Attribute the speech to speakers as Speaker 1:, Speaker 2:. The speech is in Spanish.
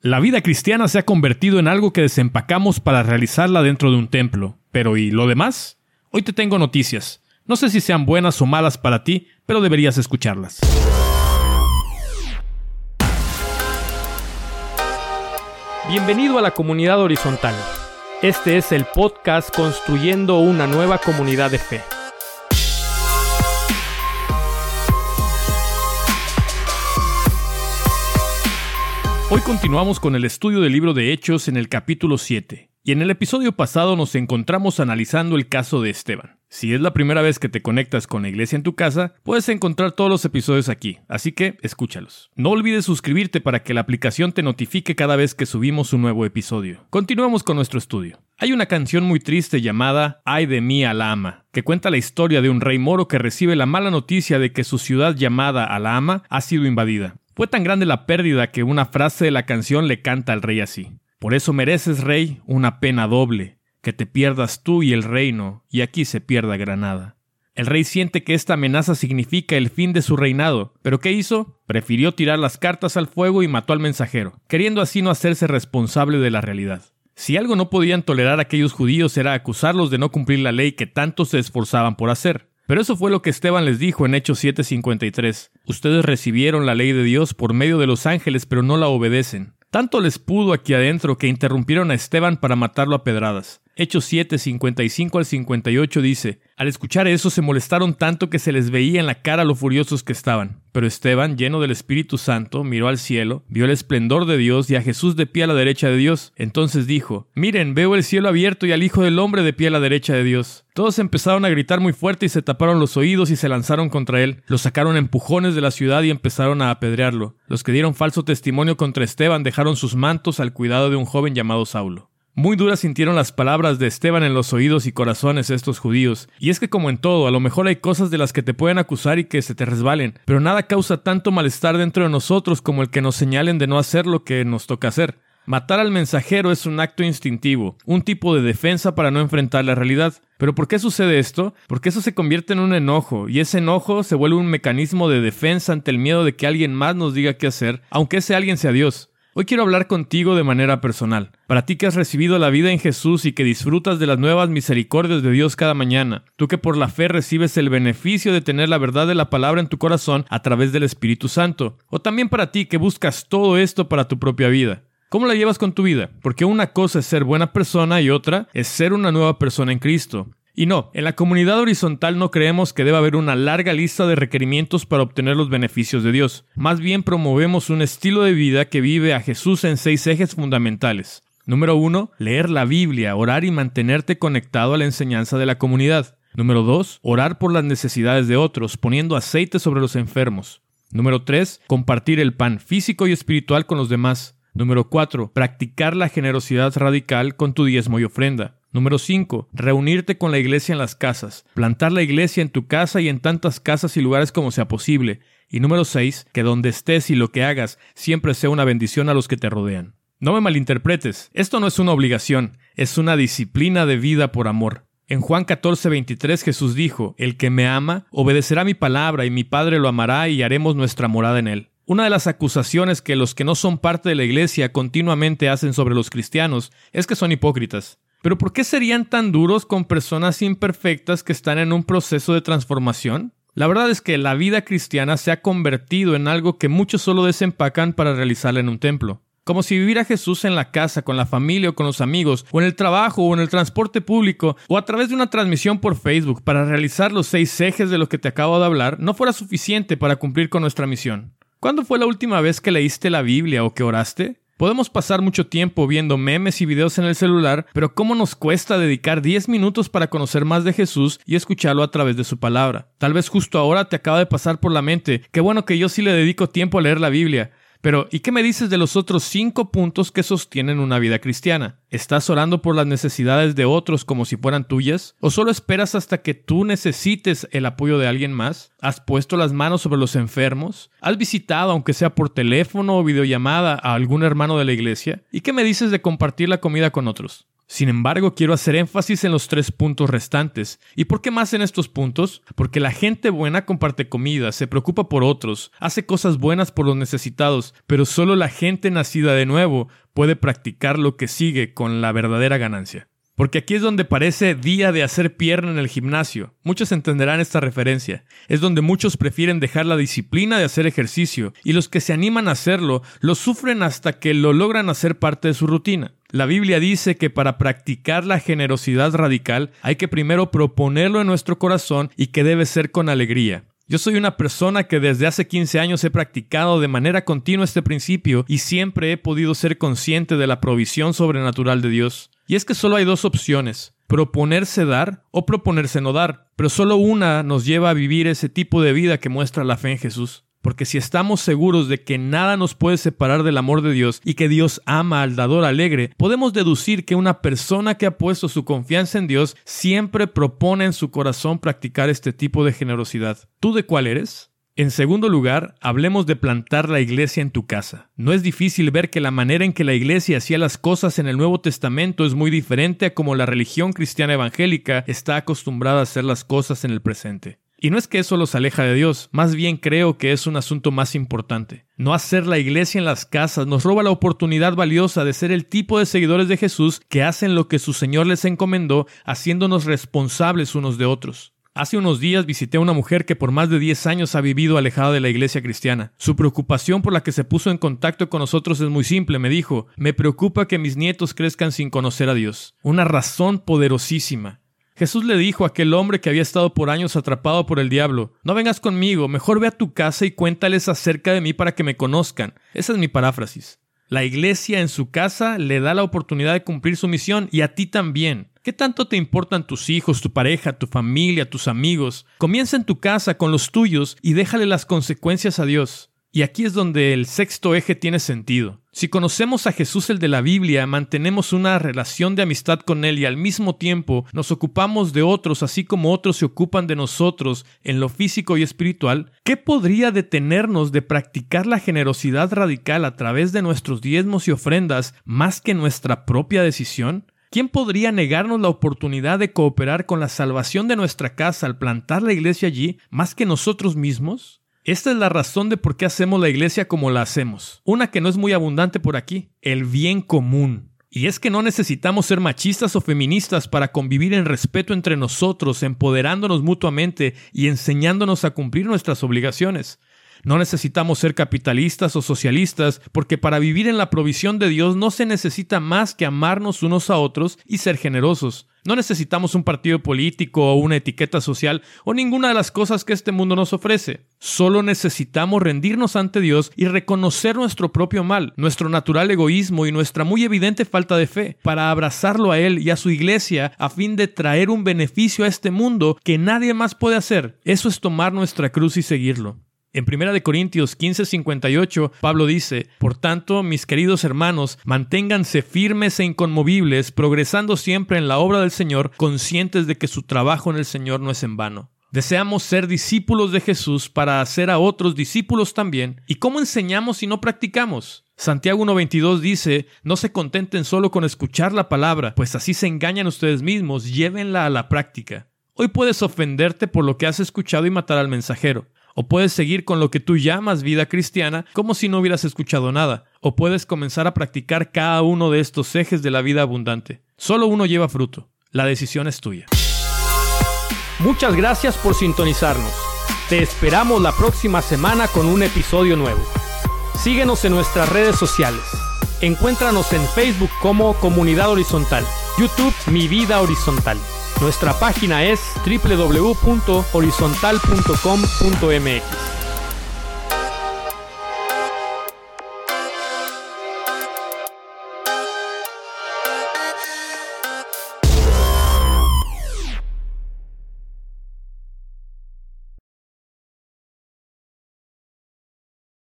Speaker 1: La vida cristiana se ha convertido en algo que desempacamos para realizarla dentro de un templo. Pero ¿y lo demás? Hoy te tengo noticias. No sé si sean buenas o malas para ti, pero deberías escucharlas. Bienvenido a la comunidad horizontal. Este es el podcast Construyendo una nueva comunidad de fe. Hoy continuamos con el estudio del libro de Hechos en el capítulo 7, y en el episodio pasado nos encontramos analizando el caso de Esteban. Si es la primera vez que te conectas con la iglesia en tu casa, puedes encontrar todos los episodios aquí, así que escúchalos. No olvides suscribirte para que la aplicación te notifique cada vez que subimos un nuevo episodio. Continuamos con nuestro estudio. Hay una canción muy triste llamada Ay de mí Alama, que cuenta la historia de un rey moro que recibe la mala noticia de que su ciudad llamada Alama ha sido invadida. Fue tan grande la pérdida que una frase de la canción le canta al rey así. Por eso mereces, rey, una pena doble, que te pierdas tú y el reino, y aquí se pierda Granada. El rey siente que esta amenaza significa el fin de su reinado, pero ¿qué hizo? Prefirió tirar las cartas al fuego y mató al mensajero, queriendo así no hacerse responsable de la realidad. Si algo no podían tolerar aquellos judíos era acusarlos de no cumplir la ley que tanto se esforzaban por hacer. Pero eso fue lo que Esteban les dijo en Hechos 7:53. Ustedes recibieron la ley de Dios por medio de los ángeles, pero no la obedecen. Tanto les pudo aquí adentro que interrumpieron a Esteban para matarlo a pedradas. Hechos 7, 55 al 58 dice, Al escuchar eso se molestaron tanto que se les veía en la cara lo furiosos que estaban. Pero Esteban, lleno del Espíritu Santo, miró al cielo, vio el esplendor de Dios y a Jesús de pie a la derecha de Dios. Entonces dijo, Miren, veo el cielo abierto y al Hijo del Hombre de pie a la derecha de Dios. Todos empezaron a gritar muy fuerte y se taparon los oídos y se lanzaron contra él. Lo sacaron empujones de la ciudad y empezaron a apedrearlo. Los que dieron falso testimonio contra Esteban dejaron sus mantos al cuidado de un joven llamado Saulo. Muy duras sintieron las palabras de Esteban en los oídos y corazones de estos judíos. Y es que como en todo, a lo mejor hay cosas de las que te pueden acusar y que se te resbalen, pero nada causa tanto malestar dentro de nosotros como el que nos señalen de no hacer lo que nos toca hacer. Matar al mensajero es un acto instintivo, un tipo de defensa para no enfrentar la realidad. ¿Pero por qué sucede esto? Porque eso se convierte en un enojo, y ese enojo se vuelve un mecanismo de defensa ante el miedo de que alguien más nos diga qué hacer, aunque ese alguien sea Dios. Hoy quiero hablar contigo de manera personal. Para ti que has recibido la vida en Jesús y que disfrutas de las nuevas misericordias de Dios cada mañana, tú que por la fe recibes el beneficio de tener la verdad de la palabra en tu corazón a través del Espíritu Santo, o también para ti que buscas todo esto para tu propia vida. ¿Cómo la llevas con tu vida? Porque una cosa es ser buena persona y otra es ser una nueva persona en Cristo. Y no, en la comunidad horizontal no creemos que deba haber una larga lista de requerimientos para obtener los beneficios de Dios. Más bien promovemos un estilo de vida que vive a Jesús en seis ejes fundamentales. Número uno, leer la Biblia, orar y mantenerte conectado a la enseñanza de la comunidad. Número dos, orar por las necesidades de otros, poniendo aceite sobre los enfermos. Número tres, compartir el pan físico y espiritual con los demás. Número cuatro, practicar la generosidad radical con tu diezmo y ofrenda. Número 5. Reunirte con la iglesia en las casas. Plantar la iglesia en tu casa y en tantas casas y lugares como sea posible. Y número 6. Que donde estés y lo que hagas siempre sea una bendición a los que te rodean. No me malinterpretes, esto no es una obligación, es una disciplina de vida por amor. En Juan 14, 23 Jesús dijo, El que me ama, obedecerá mi palabra y mi Padre lo amará y haremos nuestra morada en él. Una de las acusaciones que los que no son parte de la iglesia continuamente hacen sobre los cristianos es que son hipócritas. Pero ¿por qué serían tan duros con personas imperfectas que están en un proceso de transformación? La verdad es que la vida cristiana se ha convertido en algo que muchos solo desempacan para realizarla en un templo. Como si vivir a Jesús en la casa, con la familia o con los amigos, o en el trabajo o en el transporte público, o a través de una transmisión por Facebook para realizar los seis ejes de lo que te acabo de hablar, no fuera suficiente para cumplir con nuestra misión. ¿Cuándo fue la última vez que leíste la Biblia o que oraste? Podemos pasar mucho tiempo viendo memes y videos en el celular, pero ¿cómo nos cuesta dedicar 10 minutos para conocer más de Jesús y escucharlo a través de su palabra? Tal vez justo ahora te acaba de pasar por la mente, qué bueno que yo sí le dedico tiempo a leer la Biblia, pero, ¿y qué me dices de los otros cinco puntos que sostienen una vida cristiana? ¿Estás orando por las necesidades de otros como si fueran tuyas? ¿O solo esperas hasta que tú necesites el apoyo de alguien más? ¿Has puesto las manos sobre los enfermos? ¿Has visitado, aunque sea por teléfono o videollamada, a algún hermano de la iglesia? ¿Y qué me dices de compartir la comida con otros? Sin embargo, quiero hacer énfasis en los tres puntos restantes. ¿Y por qué más en estos puntos? Porque la gente buena comparte comida, se preocupa por otros, hace cosas buenas por los necesitados, pero solo la gente nacida de nuevo puede practicar lo que sigue con la verdadera ganancia. Porque aquí es donde parece día de hacer pierna en el gimnasio. Muchos entenderán esta referencia. Es donde muchos prefieren dejar la disciplina de hacer ejercicio, y los que se animan a hacerlo lo sufren hasta que lo logran hacer parte de su rutina. La Biblia dice que para practicar la generosidad radical hay que primero proponerlo en nuestro corazón y que debe ser con alegría. Yo soy una persona que desde hace 15 años he practicado de manera continua este principio y siempre he podido ser consciente de la provisión sobrenatural de Dios. Y es que solo hay dos opciones, proponerse dar o proponerse no dar, pero solo una nos lleva a vivir ese tipo de vida que muestra la fe en Jesús. Porque si estamos seguros de que nada nos puede separar del amor de Dios y que Dios ama al dador alegre, podemos deducir que una persona que ha puesto su confianza en Dios siempre propone en su corazón practicar este tipo de generosidad. ¿Tú de cuál eres? En segundo lugar, hablemos de plantar la iglesia en tu casa. No es difícil ver que la manera en que la iglesia hacía las cosas en el Nuevo Testamento es muy diferente a como la religión cristiana evangélica está acostumbrada a hacer las cosas en el presente. Y no es que eso los aleja de Dios, más bien creo que es un asunto más importante. No hacer la iglesia en las casas nos roba la oportunidad valiosa de ser el tipo de seguidores de Jesús que hacen lo que su Señor les encomendó, haciéndonos responsables unos de otros. Hace unos días visité a una mujer que por más de 10 años ha vivido alejada de la iglesia cristiana. Su preocupación por la que se puso en contacto con nosotros es muy simple, me dijo, me preocupa que mis nietos crezcan sin conocer a Dios. Una razón poderosísima. Jesús le dijo a aquel hombre que había estado por años atrapado por el diablo, no vengas conmigo, mejor ve a tu casa y cuéntales acerca de mí para que me conozcan. Esa es mi paráfrasis. La iglesia en su casa le da la oportunidad de cumplir su misión y a ti también. ¿Qué tanto te importan tus hijos, tu pareja, tu familia, tus amigos? Comienza en tu casa con los tuyos y déjale las consecuencias a Dios. Y aquí es donde el sexto eje tiene sentido. Si conocemos a Jesús el de la Biblia, mantenemos una relación de amistad con Él y al mismo tiempo nos ocupamos de otros así como otros se ocupan de nosotros en lo físico y espiritual, ¿qué podría detenernos de practicar la generosidad radical a través de nuestros diezmos y ofrendas más que nuestra propia decisión? ¿Quién podría negarnos la oportunidad de cooperar con la salvación de nuestra casa al plantar la iglesia allí más que nosotros mismos? Esta es la razón de por qué hacemos la iglesia como la hacemos. Una que no es muy abundante por aquí, el bien común. Y es que no necesitamos ser machistas o feministas para convivir en respeto entre nosotros, empoderándonos mutuamente y enseñándonos a cumplir nuestras obligaciones. No necesitamos ser capitalistas o socialistas, porque para vivir en la provisión de Dios no se necesita más que amarnos unos a otros y ser generosos. No necesitamos un partido político o una etiqueta social o ninguna de las cosas que este mundo nos ofrece. Solo necesitamos rendirnos ante Dios y reconocer nuestro propio mal, nuestro natural egoísmo y nuestra muy evidente falta de fe, para abrazarlo a Él y a su iglesia a fin de traer un beneficio a este mundo que nadie más puede hacer. Eso es tomar nuestra cruz y seguirlo. En 1 Corintios 15:58, Pablo dice, Por tanto, mis queridos hermanos, manténganse firmes e inconmovibles, progresando siempre en la obra del Señor, conscientes de que su trabajo en el Señor no es en vano. Deseamos ser discípulos de Jesús para hacer a otros discípulos también. ¿Y cómo enseñamos si no practicamos? Santiago 1.22 dice, no se contenten solo con escuchar la palabra, pues así se engañan ustedes mismos, llévenla a la práctica. Hoy puedes ofenderte por lo que has escuchado y matar al mensajero. O puedes seguir con lo que tú llamas vida cristiana como si no hubieras escuchado nada. O puedes comenzar a practicar cada uno de estos ejes de la vida abundante. Solo uno lleva fruto. La decisión es tuya.
Speaker 2: Muchas gracias por sintonizarnos. Te esperamos la próxima semana con un episodio nuevo. Síguenos en nuestras redes sociales. Encuéntranos en Facebook como Comunidad Horizontal, YouTube Mi Vida Horizontal. Nuestra página es www.horizontal.com.mx.